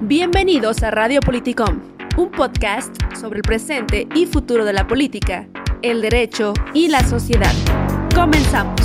Bienvenidos a Radio Politicom, un podcast sobre el presente y futuro de la política, el derecho y la sociedad. Comenzamos.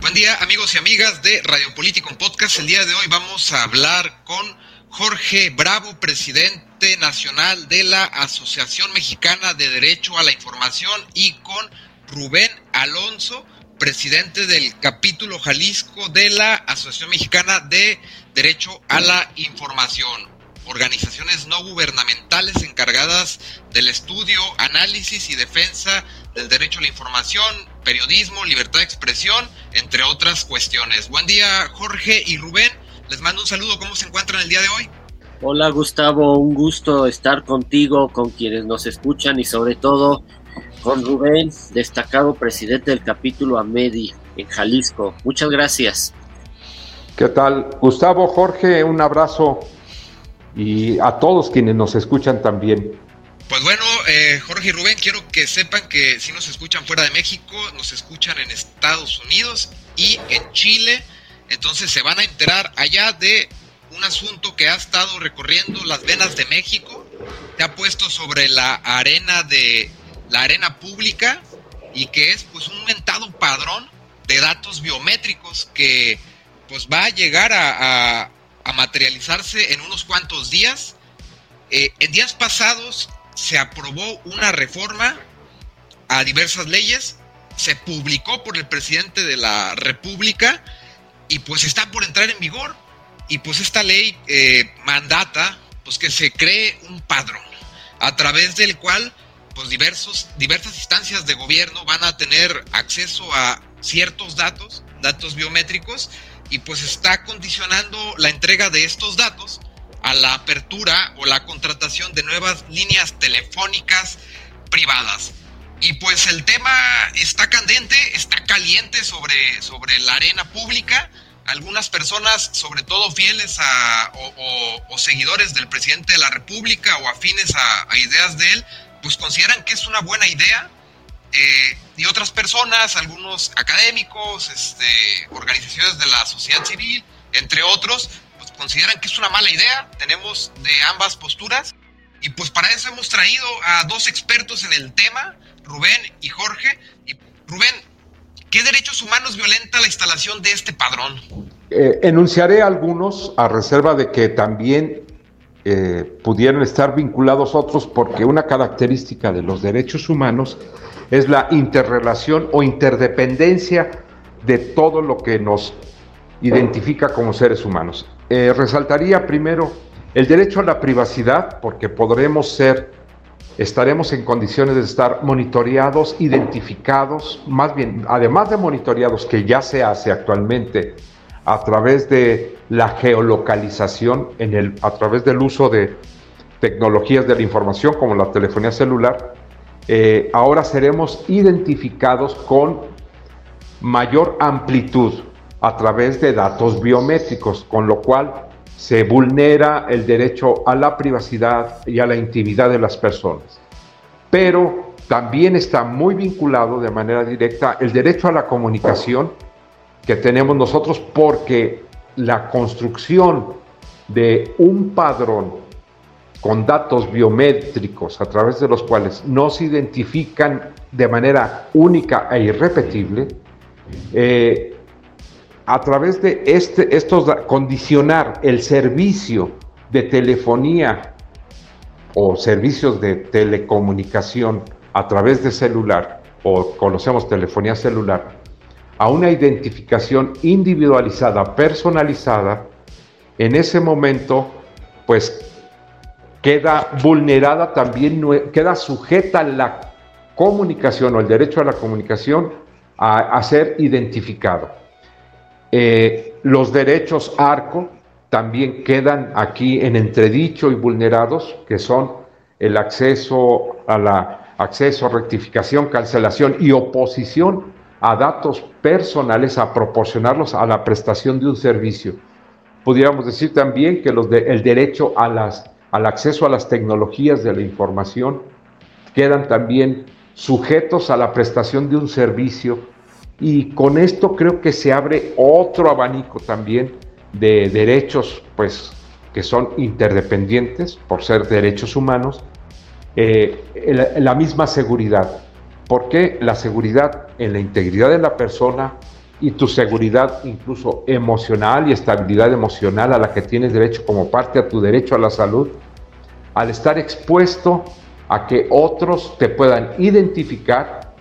Buen día amigos y amigas de Radio Politicom Podcast. El día de hoy vamos a hablar con Jorge Bravo, presidente nacional de la Asociación Mexicana de Derecho a la Información y con Rubén Alonso, presidente del capítulo Jalisco de la Asociación Mexicana de Derecho a la Información, organizaciones no gubernamentales encargadas del estudio, análisis y defensa del derecho a la información, periodismo, libertad de expresión, entre otras cuestiones. Buen día Jorge y Rubén, les mando un saludo, ¿cómo se encuentran el día de hoy? Hola Gustavo, un gusto estar contigo, con quienes nos escuchan y sobre todo con Rubén, destacado presidente del capítulo AMEDI en Jalisco. Muchas gracias. ¿Qué tal? Gustavo, Jorge, un abrazo y a todos quienes nos escuchan también. Pues bueno, eh, Jorge y Rubén, quiero que sepan que si nos escuchan fuera de México, nos escuchan en Estados Unidos y en Chile, entonces se van a enterar allá de un asunto que ha estado recorriendo las venas de México, se ha puesto sobre la arena de la arena pública y que es pues un mentado padrón de datos biométricos que pues va a llegar a, materializarse en unos cuantos días. Eh, en días pasados se aprobó una reforma a diversas leyes, se publicó por el presidente de la República y pues está por entrar en vigor. Y pues esta ley eh, mandata pues que se cree un padrón a través del cual pues diversos, diversas instancias de gobierno van a tener acceso a ciertos datos, datos biométricos, y pues está condicionando la entrega de estos datos a la apertura o la contratación de nuevas líneas telefónicas privadas. Y pues el tema está candente, está caliente sobre, sobre la arena pública. Algunas personas, sobre todo fieles a, o, seguidores del presidente de la República o afines a ideas de él, pues consideran que es una buena idea eh, y otras personas, algunos académicos, este, organizaciones de la sociedad civil, entre otros, pues consideran que es una mala idea. Tenemos de ambas posturas y pues para eso hemos traído a dos expertos en el tema, Rubén y Jorge. Y Rubén, ¿qué derechos humanos violenta la instalación de este padrón? Eh, enunciaré algunos a reserva de que también eh, pudieran estar vinculados otros porque una característica de los derechos humanos es la interrelación o interdependencia de todo lo que nos identifica como seres humanos. Eh, resaltaría primero el derecho a la privacidad porque podremos ser, estaremos en condiciones de estar monitoreados, identificados, más bien, además de monitoreados que ya se hace actualmente a través de la geolocalización, en el, a través del uso de tecnologías de la información como la telefonía celular, eh, ahora seremos identificados con mayor amplitud a través de datos biométricos, con lo cual se vulnera el derecho a la privacidad y a la intimidad de las personas. Pero también está muy vinculado de manera directa el derecho a la comunicación que tenemos nosotros porque la construcción de un padrón con datos biométricos a través de los cuales no se identifican de manera única e irrepetible, eh, a través de este, estos, condicionar el servicio de telefonía o servicios de telecomunicación a través de celular, o conocemos telefonía celular, a una identificación individualizada, personalizada, en ese momento, pues queda vulnerada también, queda sujeta la comunicación o el derecho a la comunicación a, ser identificado. Eh, los derechos ARCO también quedan aquí en entredicho y vulnerados, que son el acceso a la acceso, rectificación, cancelación y oposición a datos personales a proporcionarlos a la prestación de un servicio. Pudiéramos decir también que el derecho al acceso a las tecnologías de la información quedan también sujetos a la prestación de un servicio Y con esto creo que se abre otro abanico también de derechos, pues, que son interdependientes por ser derechos humanos, eh, la misma seguridad. Porque la seguridad en la integridad de la persona y tu seguridad incluso emocional y estabilidad emocional a la que tienes derecho como parte a tu derecho a la salud, al estar expuesto a que otros te puedan identificar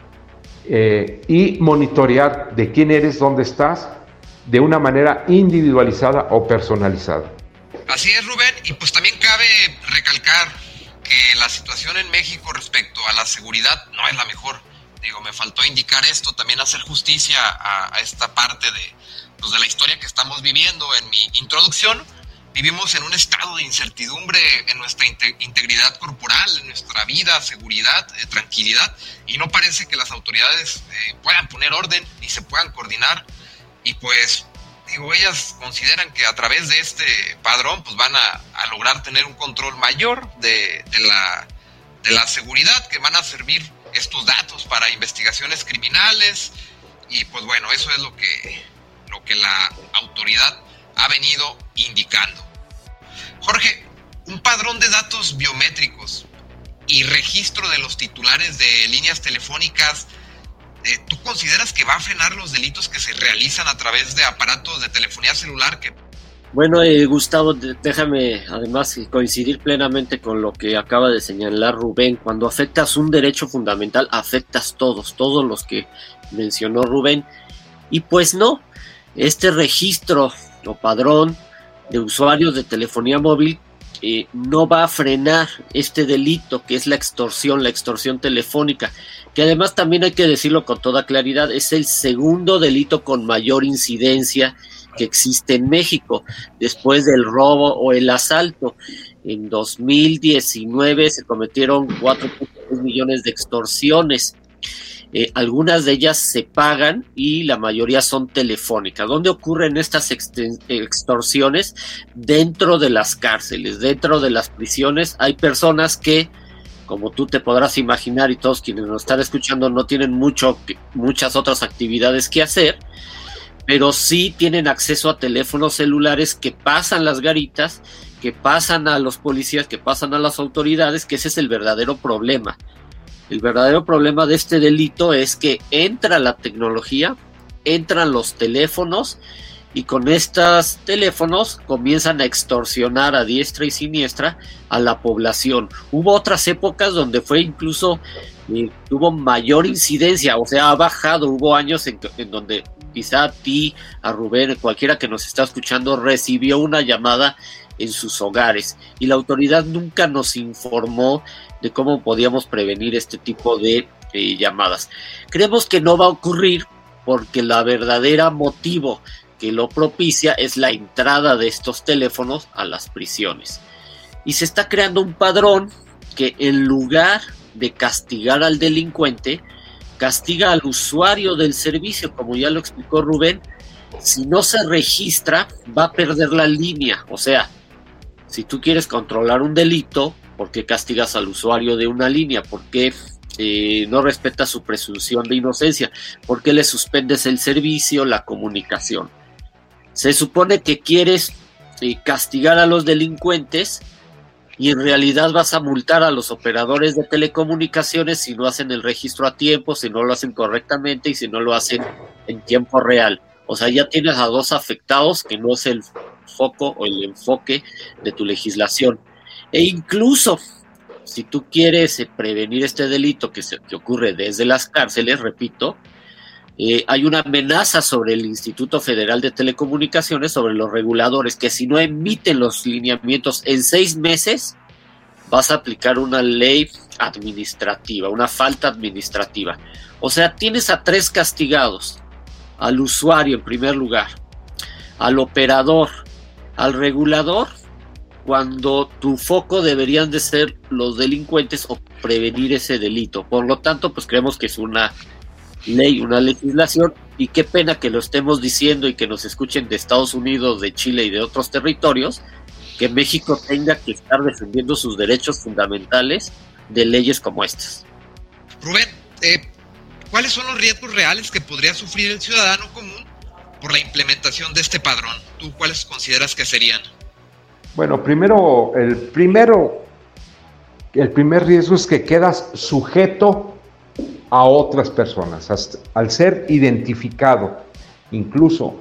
eh, y monitorear de quién eres, dónde estás, de una manera individualizada o personalizada. Así es, Rubén, y pues también cabe recalcar que la situación en México respecto a la seguridad no es la mejor digo, me faltó indicar esto, también hacer justicia a, esta parte de, pues, de la historia que estamos viviendo. En mi introducción, vivimos en un estado de incertidumbre en nuestra integridad corporal, en nuestra vida, seguridad, eh, tranquilidad, y no parece que las autoridades eh, puedan poner orden ni se puedan coordinar. Y pues, digo, ellas consideran que a través de este padrón, pues van a, lograr tener un control mayor de, de, la, de la seguridad, que van a servir estos datos para investigaciones criminales y pues bueno, eso es lo que, lo que la autoridad ha venido indicando. Jorge, un padrón de datos biométricos y registro de los titulares de líneas telefónicas, eh, ¿tú consideras que va a frenar los delitos que se realizan a través de aparatos de telefonía celular que bueno, eh, Gustavo, déjame además coincidir plenamente con lo que acaba de señalar Rubén. Cuando afectas un derecho fundamental, afectas todos, todos los que mencionó Rubén. Y pues no, este registro o padrón de usuarios de telefonía móvil eh, no va a frenar este delito que es la extorsión, la extorsión telefónica, que además también hay que decirlo con toda claridad, es el segundo delito con mayor incidencia que existe en México después del robo o el asalto. En 2019 se cometieron 4.3 millones de extorsiones. Eh, algunas de ellas se pagan y la mayoría son telefónicas. ¿Dónde ocurren estas extorsiones? Dentro de las cárceles, dentro de las prisiones. Hay personas que, como tú te podrás imaginar y todos quienes nos están escuchando no tienen mucho, muchas otras actividades que hacer pero sí tienen acceso a teléfonos celulares que pasan las garitas, que pasan a los policías, que pasan a las autoridades, que ese es el verdadero problema. El verdadero problema de este delito es que entra la tecnología, entran los teléfonos y con estos teléfonos comienzan a extorsionar a diestra y siniestra a la población. Hubo otras épocas donde fue incluso eh, tuvo mayor incidencia, o sea, ha bajado. Hubo años en, en donde quizá a ti, a Rubén, cualquiera que nos está escuchando, recibió una llamada en sus hogares y la autoridad nunca nos informó de cómo podíamos prevenir este tipo de eh, llamadas. Creemos que no va a ocurrir porque la verdadera motivo que lo propicia es la entrada de estos teléfonos a las prisiones. Y se está creando un padrón que en lugar de castigar al delincuente, castiga al usuario del servicio, como ya lo explicó Rubén, si no se registra va a perder la línea, o sea, si tú quieres controlar un delito, ¿por qué castigas al usuario de una línea? ¿Por qué eh, no respetas su presunción de inocencia? ¿Por qué le suspendes el servicio, la comunicación? Se supone que quieres eh, castigar a los delincuentes y en realidad vas a multar a los operadores de telecomunicaciones si no hacen el registro a tiempo, si no lo hacen correctamente y si no lo hacen en tiempo real. O sea, ya tienes a dos afectados que no es el foco o el enfoque de tu legislación. E incluso si tú quieres eh, prevenir este delito que, se, que ocurre desde las cárceles, repito, eh, hay una amenaza sobre el Instituto Federal de Telecomunicaciones, sobre los reguladores, que si no emiten los lineamientos en seis meses, vas a aplicar una ley administrativa, una falta administrativa. O sea, tienes a tres castigados, al usuario en primer lugar, al operador, al regulador, cuando tu foco deberían de ser los delincuentes o prevenir ese delito. Por lo tanto, pues creemos que es una ley, una legislación, y qué pena que lo estemos diciendo y que nos escuchen de Estados Unidos, de Chile y de otros territorios, que México tenga que estar defendiendo sus derechos fundamentales de leyes como estas. Rubén, eh, ¿cuáles son los riesgos reales que podría sufrir el ciudadano común por la implementación de este padrón? ¿Tú cuáles consideras que serían? Bueno, primero, el primero, el primer riesgo es que quedas sujeto a otras personas, al ser identificado, incluso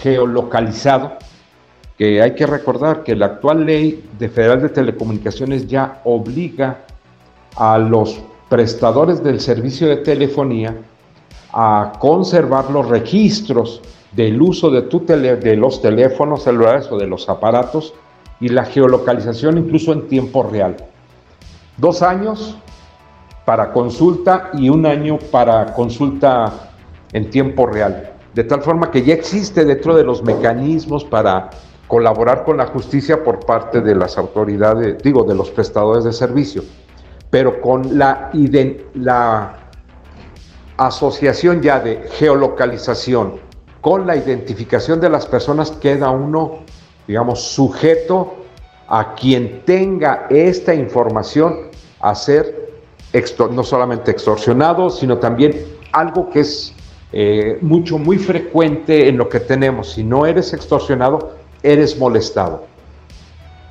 geolocalizado, que hay que recordar que la actual ley de Federal de Telecomunicaciones ya obliga a los prestadores del servicio de telefonía a conservar los registros del uso de, tu de los teléfonos celulares o de los aparatos y la geolocalización incluso en tiempo real. Dos años para consulta y un año para consulta en tiempo real. De tal forma que ya existe dentro de los mecanismos para colaborar con la justicia por parte de las autoridades, digo, de los prestadores de servicio, pero con la, la asociación ya de geolocalización, con la identificación de las personas, queda uno, digamos, sujeto a quien tenga esta información a ser no solamente extorsionado, sino también algo que es eh, mucho, muy frecuente en lo que tenemos. Si no eres extorsionado, eres molestado.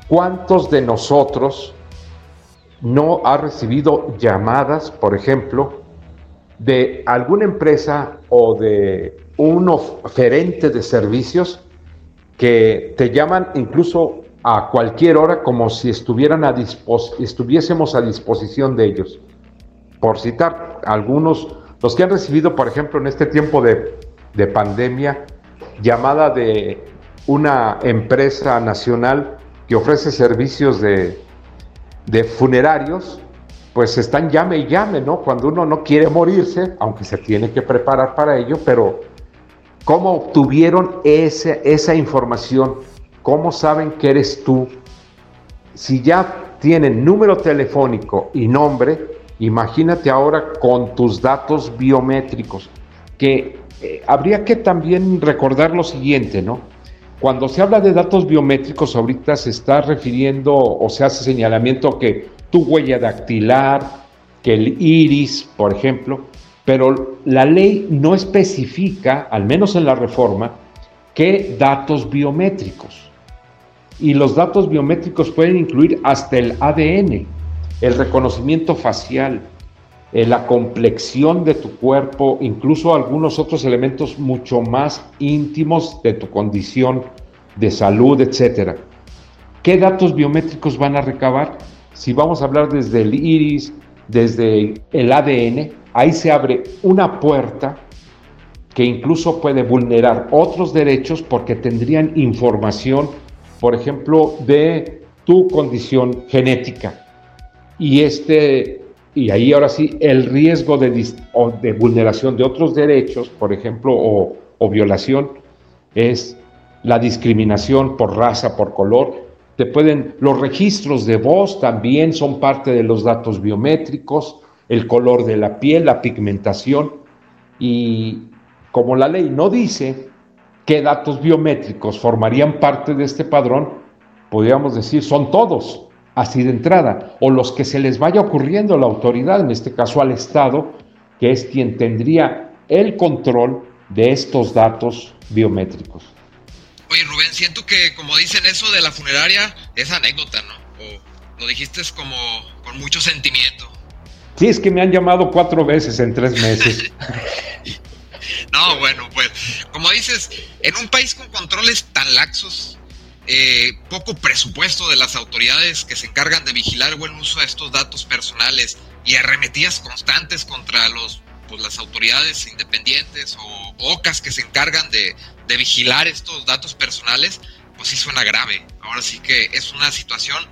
¿Cuántos de nosotros no ha recibido llamadas, por ejemplo, de alguna empresa o de un oferente de servicios que te llaman incluso a cualquier hora como si estuvieran estuviésemos a disposición de ellos? Por citar algunos, los que han recibido, por ejemplo, en este tiempo de, de pandemia, llamada de una empresa nacional que ofrece servicios de, funerarios, pues están llame y llame, ¿no? Cuando uno no quiere morirse, aunque se tiene que preparar para ello, pero ¿cómo obtuvieron ese, esa información? ¿Cómo saben que eres tú? Si ya tienen número telefónico y nombre, imagínate ahora con tus datos biométricos, que eh, habría que también recordar lo siguiente, ¿no? Cuando se habla de datos biométricos, ahorita se está refiriendo o se hace señalamiento que tu huella dactilar, que el iris, por ejemplo, pero la ley no especifica, al menos en la reforma, qué datos biométricos. Y los datos biométricos pueden incluir hasta el ADN, el reconocimiento facial, eh, la complexión de tu cuerpo, incluso algunos otros elementos mucho más íntimos de tu condición de salud, etcétera. ¿Qué datos biométricos van a recabar? Si vamos a hablar desde el iris, desde el ADN, ahí se abre una puerta que incluso puede vulnerar otros derechos porque tendrían información, por ejemplo, de tu condición genética. Y este y ahí ahora sí el riesgo de, de vulneración de otros derechos, por ejemplo, o, o, violación, es la discriminación por raza, por color. Te pueden, los registros de voz también son parte de los datos biométricos, el color de la piel, la pigmentación. Y como la ley no dice qué datos biométricos formarían parte de este padrón, podríamos decir son todos, así de entrada, o los que se les vaya ocurriendo a la autoridad, en este caso al Estado, que es quien tendría el control de estos datos biométricos. Oye, Rubén, siento que como dicen eso de la funeraria, es anécdota, ¿no? O lo dijiste como con mucho sentimiento. Sí, es que me han llamado cuatro veces en tres meses. no, bueno, pues como dices, en un país con controles tan laxos, eh, poco presupuesto de las autoridades que se encargan de vigilar el buen uso de estos datos personales y arremetidas constantes contra los, pues, las autoridades independientes o OCAS que se encargan de, vigilar estos datos personales, pues sí suena grave. Ahora sí que es una situación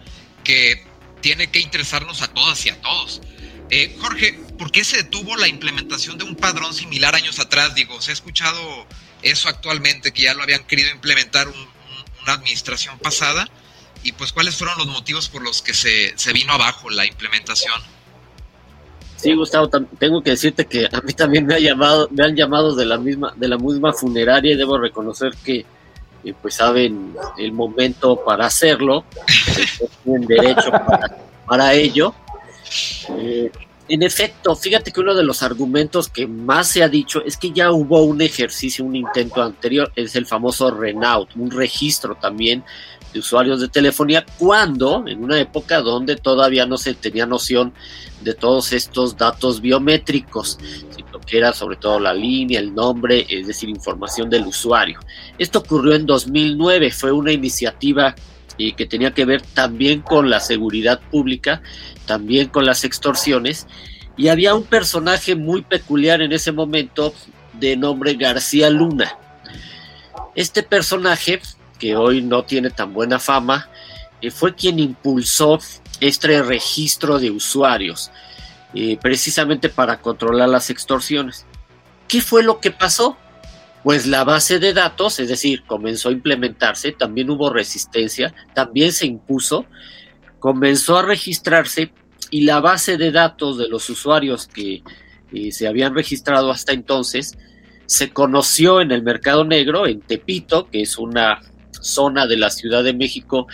que tiene que interesarnos a todas y a todos. Eh, Jorge, ¿por qué se detuvo la implementación de un padrón similar años atrás? Digo, se ha escuchado eso actualmente, que ya lo habían querido implementar un, administración pasada y pues cuáles fueron los motivos por los que se, se vino abajo la implementación. Sí, Gustavo, tengo que decirte que a mí también me ha llamado, me han llamado de la misma, de la misma funeraria y debo reconocer que eh, pues saben el momento para hacerlo, tienen derecho para, ello. Eh, En efecto, fíjate que uno de los argumentos que más se ha dicho es que ya hubo un ejercicio, un intento anterior, es el famoso Renault, un registro también de usuarios de telefonía, cuando en una época donde todavía no se tenía noción de todos estos datos biométricos, sino que era sobre todo la línea, el nombre, es decir, información del usuario. Esto ocurrió en 2009, fue una iniciativa y que tenía que ver también con la seguridad pública, también con las extorsiones, y había un personaje muy peculiar en ese momento de nombre García Luna. Este personaje, que hoy no tiene tan buena fama, eh, fue quien impulsó este registro de usuarios, eh, precisamente para controlar las extorsiones. ¿Qué fue lo que pasó? pues la base de datos, es decir, comenzó a implementarse, también hubo resistencia, también se impuso, comenzó a registrarse y la base de datos de los usuarios que eh, se habían registrado hasta entonces se conoció en el mercado negro, en Tepito, que es una zona de la Ciudad de México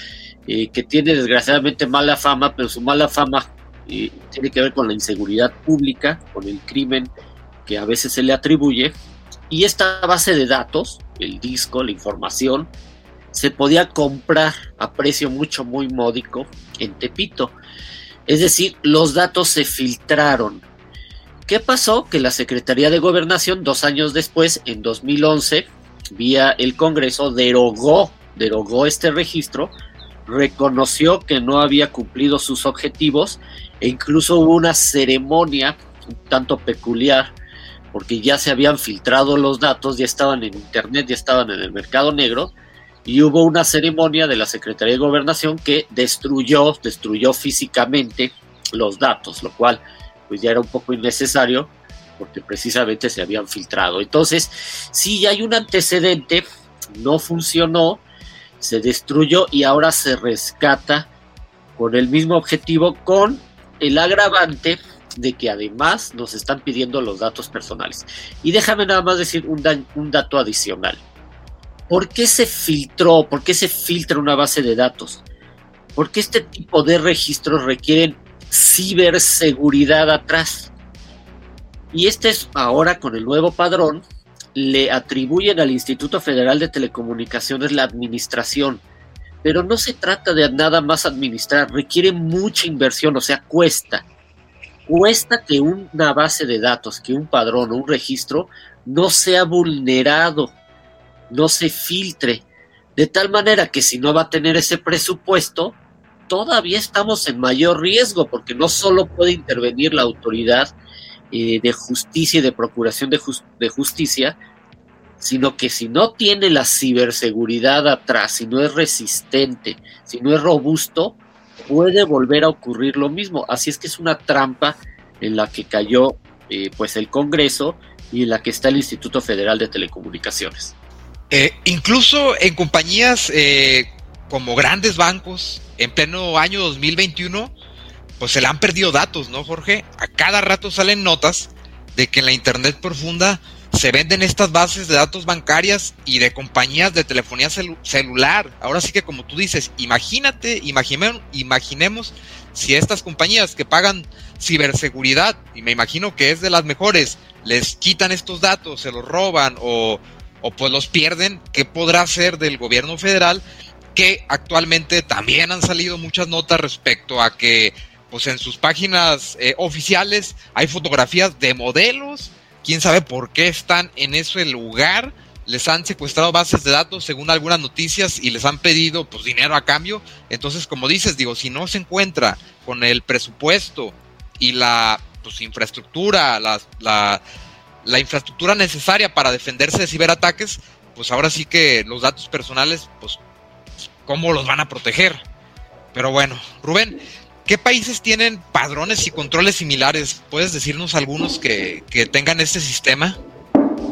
eh, que tiene desgraciadamente mala fama, pero su mala fama eh, tiene que ver con la inseguridad pública, con el crimen que a veces se le atribuye y esta base de datos, el disco, la información, se podía comprar a precio mucho, muy módico en Tepito. Es decir, los datos se filtraron. ¿Qué pasó? Que la Secretaría de Gobernación, dos años después, en 2011, vía el Congreso, derogó, derogó este registro, reconoció que no había cumplido sus objetivos e incluso hubo una ceremonia un tanto peculiar porque ya se habían filtrado los datos, ya estaban en Internet, ya estaban en el mercado negro, y hubo una ceremonia de la Secretaría de Gobernación que destruyó, destruyó físicamente los datos, lo cual pues ya era un poco innecesario porque precisamente se habían filtrado. Entonces, sí hay un antecedente, no funcionó, se destruyó y ahora se rescata con el mismo objetivo, con el agravante de que además nos están pidiendo los datos personales. Y déjame nada más decir un, dato adicional. ¿Por qué se filtró? ¿Por qué se filtra una base de datos? Porque este tipo de registros requieren ciberseguridad atrás. Y este es ahora con el nuevo padrón, le atribuyen al Instituto Federal de Telecomunicaciones la administración. Pero no se trata de nada más administrar, requiere mucha inversión, o sea, cuesta cuesta que una base de datos, que un padrón o un registro no sea vulnerado, no se filtre, de tal manera que si no va a tener ese presupuesto, todavía estamos en mayor riesgo, porque no solo puede intervenir la autoridad eh, de justicia y de procuración de, justicia, sino que si no tiene la ciberseguridad atrás, si no es resistente, si no es robusto, puede volver a ocurrir lo mismo. Así es que es una trampa en la que cayó eh, pues el Congreso y en la que está el Instituto Federal de Telecomunicaciones. Eh, incluso en compañías eh, como grandes bancos, en pleno año 2021, pues se le han perdido datos, ¿no, Jorge? A cada rato salen notas de que en la Internet profunda se venden estas bases de datos bancarias y de compañías de telefonía celular. Ahora sí que como tú dices, imagínate, imaginemos si estas compañías que pagan ciberseguridad, y me imagino que es de las mejores, les quitan estos datos, se los roban o, o pues los pierden, ¿qué podrá hacer del gobierno federal? Que actualmente también han salido muchas notas respecto a que pues en sus páginas eh, oficiales hay fotografías de modelos quién sabe por qué están en ese lugar. Les han secuestrado bases de datos según algunas noticias y les han pedido pues dinero a cambio. Entonces, como dices, digo, si no se encuentra con el presupuesto y la pues, infraestructura, la, la, la infraestructura necesaria para defenderse de ciberataques, pues ahora sí que los datos personales, pues, ¿cómo los van a proteger? Pero bueno, Rubén, ¿Qué países tienen padrones y controles similares? ¿Puedes decirnos algunos que, tengan este sistema?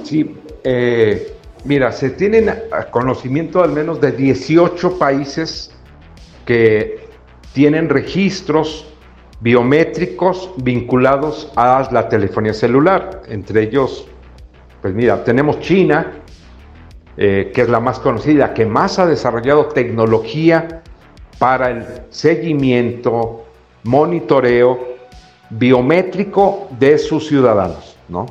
Sí, eh, mira, se tienen conocimiento al menos de 18 países que tienen registros biométricos vinculados a la telefonía celular. Entre ellos, pues mira, tenemos China, eh, que es la más conocida, que más ha desarrollado tecnología para el seguimiento, monitoreo biométrico de sus ciudadanos, ¿no?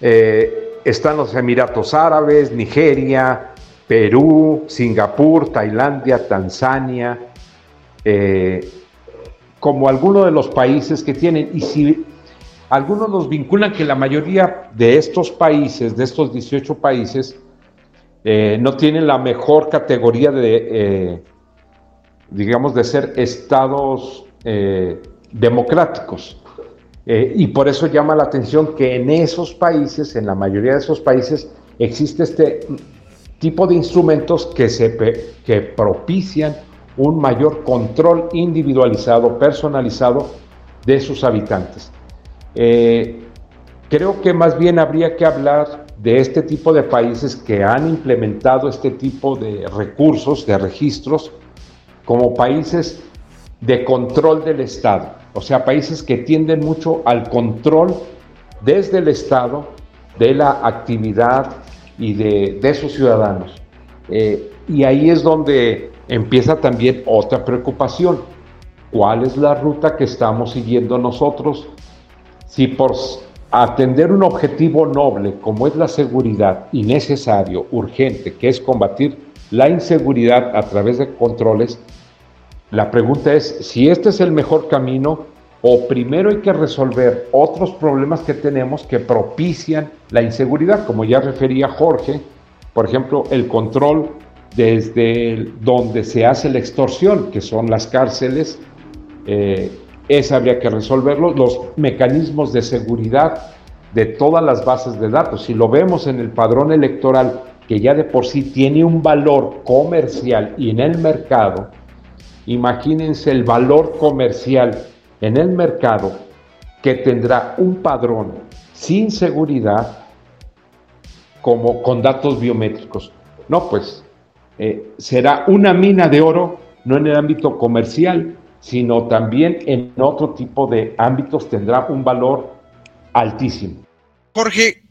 Eh, están los Emiratos Árabes, Nigeria, Perú, Singapur, Tailandia, Tanzania, eh, como algunos de los países que tienen. Y si algunos nos vinculan que la mayoría de estos países, de estos 18 países, eh, no tienen la mejor categoría de, digamos, de ser estados democráticos. y por eso llama la atención que en esos países, en la mayoría de esos países, existe este tipo de instrumentos que propician un mayor control individualizado, personalizado de sus habitantes. Eh, creo que más bien habría que hablar de este tipo de países que han implementado este tipo de recursos, de registros, como países de control del Estado, o sea, países que tienden mucho al control desde el Estado de la actividad y de, sus ciudadanos. Eh, y ahí es donde empieza también otra preocupación. ¿Cuál es la ruta que estamos siguiendo nosotros? Si por atender un objetivo noble como es la seguridad y necesario, urgente, que es combatir la inseguridad a través de controles, la pregunta es si este es el mejor camino o primero hay que resolver otros problemas que tenemos que propician la inseguridad, como ya refería Jorge, por ejemplo, el control desde donde se hace la extorsión, que son las cárceles, eh, esa habría que resolverlo, los mecanismos de seguridad de todas las bases de datos. Si lo vemos en el padrón electoral, que ya de por sí tiene un valor comercial y en el mercado, imagínense el valor comercial en el mercado que tendrá un padrón sin seguridad como con datos biométricos. No, pues eh, será una mina de oro, no en el ámbito comercial, sino también en otro tipo de ámbitos tendrá un valor altísimo. Jorge,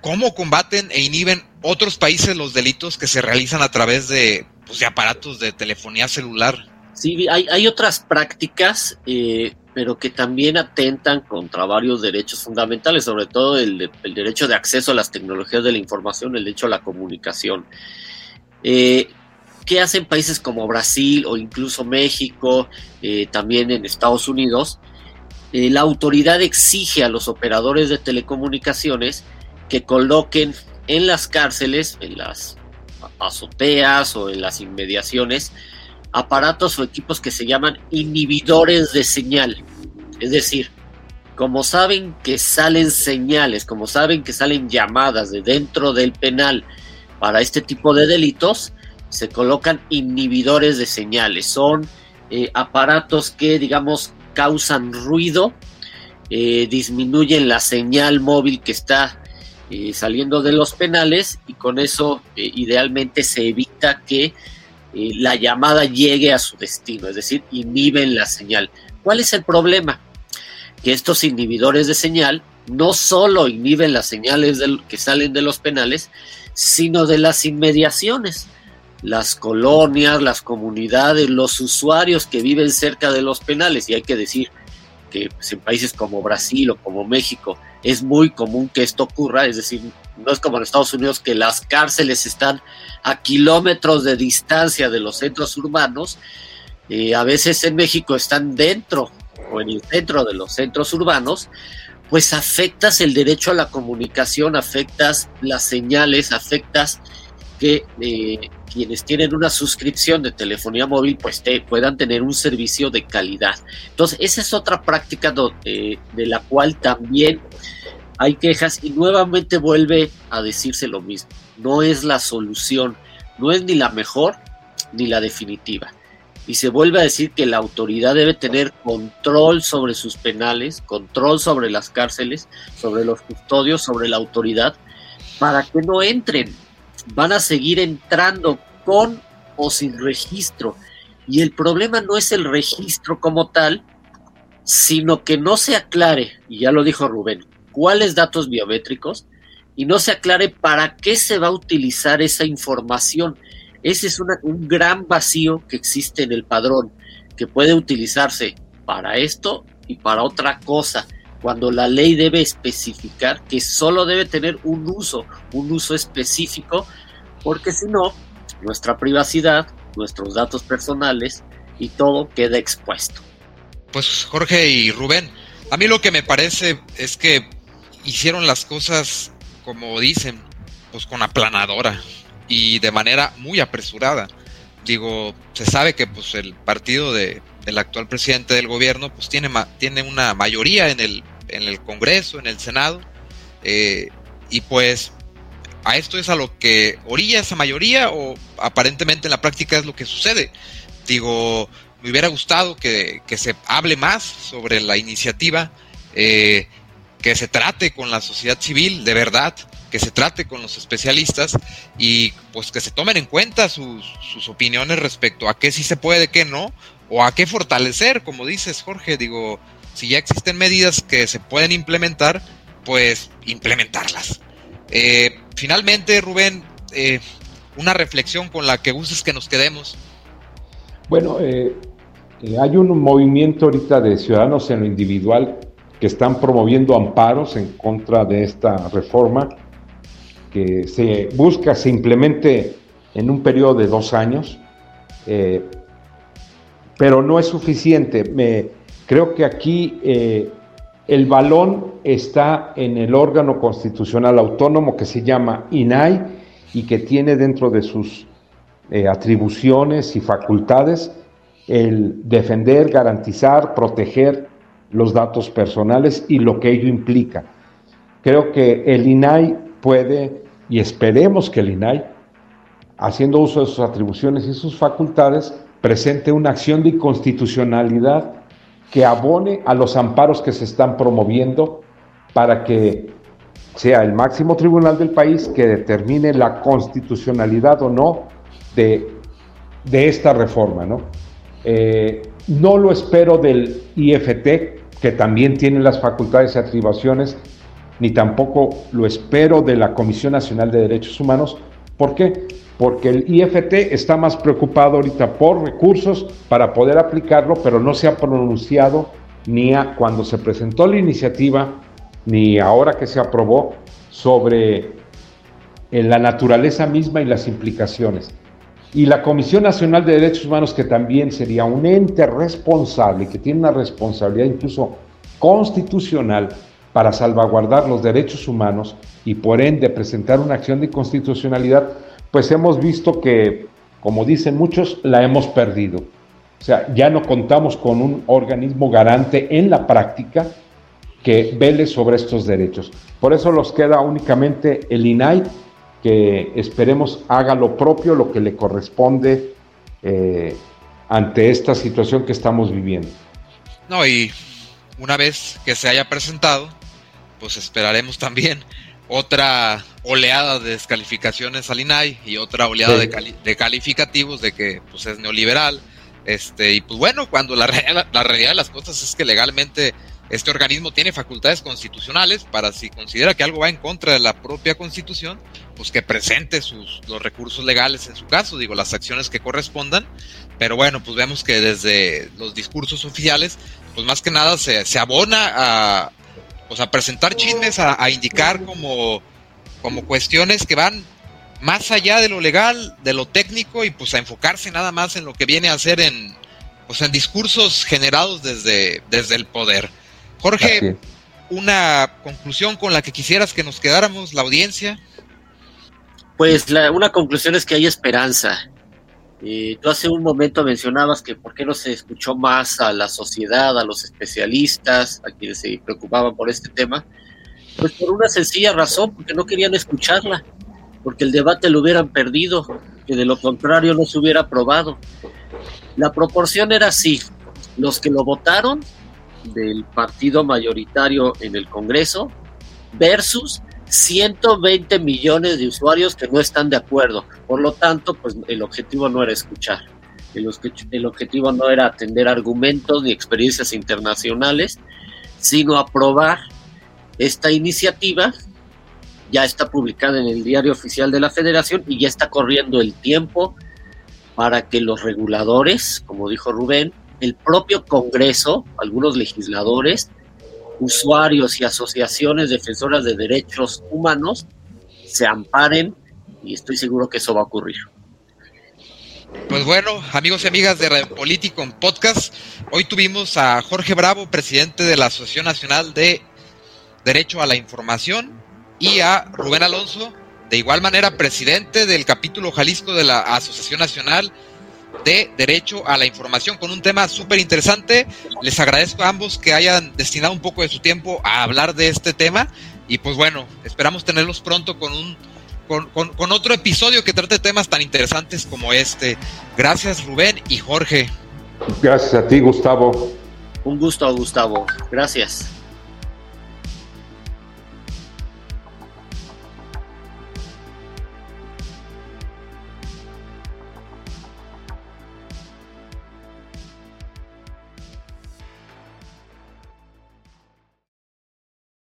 ¿cómo combaten e inhiben otros países los delitos que se realizan a través de, pues, aparatos de telefonía celular? Sí, hay, otras prácticas eh, pero que también atentan contra varios derechos fundamentales, sobre todo el, derecho de acceso a las tecnologías de la información, el derecho a la comunicación. Eh, ¿Qué hacen países como Brasil o incluso México, eh, también en Estados Unidos? Eh, la autoridad exige a los operadores de telecomunicaciones que coloquen en las cárceles, en las azoteas o en las inmediaciones, aparatos o equipos que se llaman inhibidores de señal. Es decir, como saben que salen señales, como saben que salen llamadas de dentro del penal para este tipo de delitos, se colocan inhibidores de señales. Son eh, aparatos que, digamos, causan ruido, eh, disminuyen la señal móvil que está eh, saliendo de los penales y con eso idealmente se evita que la llamada llegue a su destino, es decir, inhiben la señal. ¿Cuál es el problema? Que estos inhibidores de señal no solo inhiben las señales que salen de los penales, sino de las inmediaciones. Las colonias, las comunidades, los usuarios que viven cerca de los penales. Y hay que decir que pues, en países como Brasil o como México es muy común que esto ocurra, es decir, no es como en Estados Unidos que las cárceles están a kilómetros de distancia de los centros urbanos, eh, a veces en México están dentro o en el centro de los centros urbanos, pues afectas el derecho a la comunicación, afectas las señales, afectas que eh, quienes tienen una suscripción de telefonía móvil pues puedan tener un servicio de calidad. Entonces, esa es otra práctica de la cual también hay quejas y nuevamente vuelve a decirse lo mismo. No es la solución, no es ni la mejor ni la definitiva. Y se vuelve a decir que la autoridad debe tener control sobre sus penales, control sobre las cárceles, sobre los custodios, sobre la autoridad, para que no entren. Van a seguir entrando con o sin registro. Y el problema no es el registro como tal, sino que no se aclare, y ya lo dijo Rubén, cuáles datos biométricos y no se aclare para qué se va a utilizar esa información. Ese es un gran vacío que existe en el padrón, que puede utilizarse para esto y para otra cosa, cuando la ley debe especificar que solo debe tener un uso, un uso específico, porque si no, nuestra privacidad, nuestros datos personales y todo queda expuesto. Pues Jorge y Rubén, a mí lo que me parece es que hicieron las cosas como dicen, pues con aplanadora y de manera muy apresurada. Digo, se sabe que pues el partido de, del actual presidente del gobierno pues tiene, tiene una mayoría en el, en el Congreso, en el Senado, eh, y pues a esto es a lo que orilla esa mayoría o aparentemente en la práctica es lo que sucede. Digo, me hubiera gustado que, se hable más sobre la iniciativa, eh, que se trate con la sociedad civil de verdad, que se trate con los especialistas y pues que se tomen en cuenta sus, opiniones respecto a qué sí se puede, qué no, o a qué fortalecer, como dices Jorge, digo, si ya existen medidas que se pueden implementar, pues implementarlas. Eh, finalmente, Rubén, eh, una reflexión con la que gustes que nos quedemos. Bueno, eh, hay un movimiento ahorita de ciudadanos en lo individual que están promoviendo amparos en contra de esta reforma que se busca se implemente en un periodo de dos años, pero no es suficiente. Me, creo que aquí el balón está en el órgano constitucional autónomo que se llama INAI y que tiene dentro de sus eh, atribuciones y facultades el defender, garantizar, proteger los datos personales y lo que ello implica. Creo que el INAI puede, y esperemos que el INAI, haciendo uso de sus atribuciones y sus facultades, presente una acción de inconstitucionalidad que abone a los amparos que se están promoviendo para que sea el máximo tribunal del país que determine la constitucionalidad o no de, esta reforma. ¿no? Eh, no lo espero del IFT, que también tiene las facultades y atribuciones, ni tampoco lo espero de la Comisión Nacional de Derechos Humanos. ¿Por qué? porque el IFT está más preocupado ahorita por recursos para poder aplicarlo, pero no se ha pronunciado ni a, cuando se presentó la iniciativa, ni ahora que se aprobó, sobre eh, la naturaleza misma y las implicaciones. Y la Comisión Nacional de Derechos Humanos, que también sería un ente responsable, que tiene una responsabilidad incluso constitucional para salvaguardar los derechos humanos y por ende presentar una acción de constitucionalidad, pues hemos visto que, como dicen muchos, la hemos perdido. O sea, ya no contamos con un organismo garante en la práctica que vele sobre estos derechos. Por eso nos queda únicamente el INAI, que esperemos haga lo propio, lo que le corresponde eh, ante esta situación que estamos viviendo. No, y una vez que se haya presentado, pues esperaremos también otra oleada de descalificaciones al INAI y otra oleada de, calificativos de que pues es neoliberal. Este, y pues bueno, cuando la, la, realidad de las cosas es que legalmente este organismo tiene facultades constitucionales para si considera que algo va en contra de la propia constitución, pues que presente sus, los recursos legales en su caso, digo, las acciones que correspondan. Pero bueno, pues vemos que desde los discursos oficiales, pues más que nada se, se abona a, o sea, presentar chismes, a, indicar como, como cuestiones que van más allá de lo legal, de lo técnico y pues a enfocarse nada más en lo que viene a ser en, pues, en discursos generados desde, desde el poder. Jorge, una conclusión con la que quisieras que nos quedáramos, la audiencia. Pues la, una conclusión es que hay esperanza. Eh, tú hace un momento mencionabas que por qué no se escuchó más a la sociedad, a los especialistas, a quienes se preocupaban por este tema. Pues por una sencilla razón, porque no querían escucharla, porque el debate lo hubieran perdido, que de lo contrario no se hubiera aprobado. La proporción era así, los que lo votaron del partido mayoritario en el Congreso versus 120 millones de usuarios que no están de acuerdo. Por lo tanto, pues el objetivo no era escuchar. El, el objetivo no era atender argumentos ni experiencias internacionales, sino aprobar esta iniciativa. Ya está publicada en el diario oficial de la federación y ya está corriendo el tiempo para que los reguladores, como dijo Rubén, el propio Congreso, algunos legisladores, usuarios y asociaciones defensoras de derechos humanos se amparen y estoy seguro que eso va a ocurrir. Pues bueno, amigos y amigas de Radio Político en Podcast, hoy tuvimos a Jorge Bravo, presidente de la Asociación Nacional de Derecho a la Información, y a Rubén Alonso, de igual manera presidente del capítulo Jalisco de la Asociación Nacional de Derecho a la Información, con un tema súper interesante. Les agradezco a ambos que hayan destinado un poco de su tiempo a hablar de este tema, y pues bueno, esperamos tenerlos pronto con un con, otro episodio que trate temas tan interesantes como este. Gracias Rubén y Jorge. Gracias a ti Gustavo. Un gusto Gustavo. Gracias.